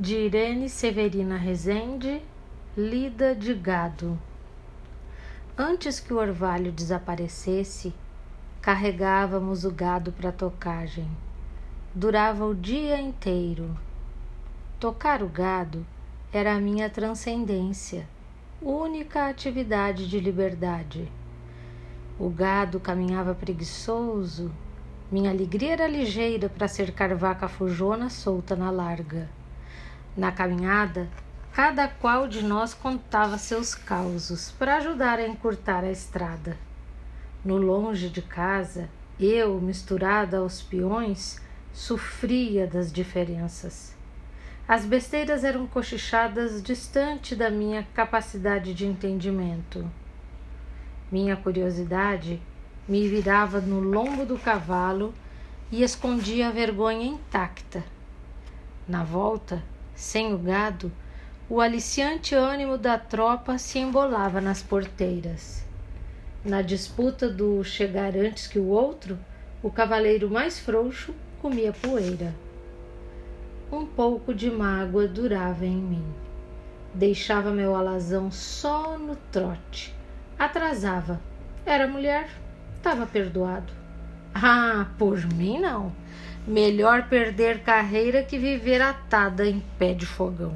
de Irene Severina Rezende, lida de gado. Antes que o orvalho desaparecesse, carregávamos o gado para tocagem. Durava o dia inteiro. Tocar o gado era a minha transcendência, única atividade de liberdade. O gado caminhava preguiçoso, minha alegria era ligeira para cercar vaca fujona solta na larga. Na caminhada, cada qual de nós contava seus causos para ajudar a encurtar a estrada. No longe de casa, eu, misturada aos peões, sofria das diferenças. As besteiras eram cochichadas distante da minha capacidade de entendimento. Minha curiosidade me virava no lombo do cavalo e escondia a vergonha intacta. Na volta, sem o gado, o aliciante ânimo da tropa se embolava nas porteiras. Na disputa do chegar antes que o outro, o cavaleiro mais frouxo comia poeira. Um pouco de mágoa durava em mim. Deixava meu alazão só no trote. Atrasava. Era mulher estava perdoado. Ah, por mim não. Melhor perder carreira que viver atada em pé de fogão.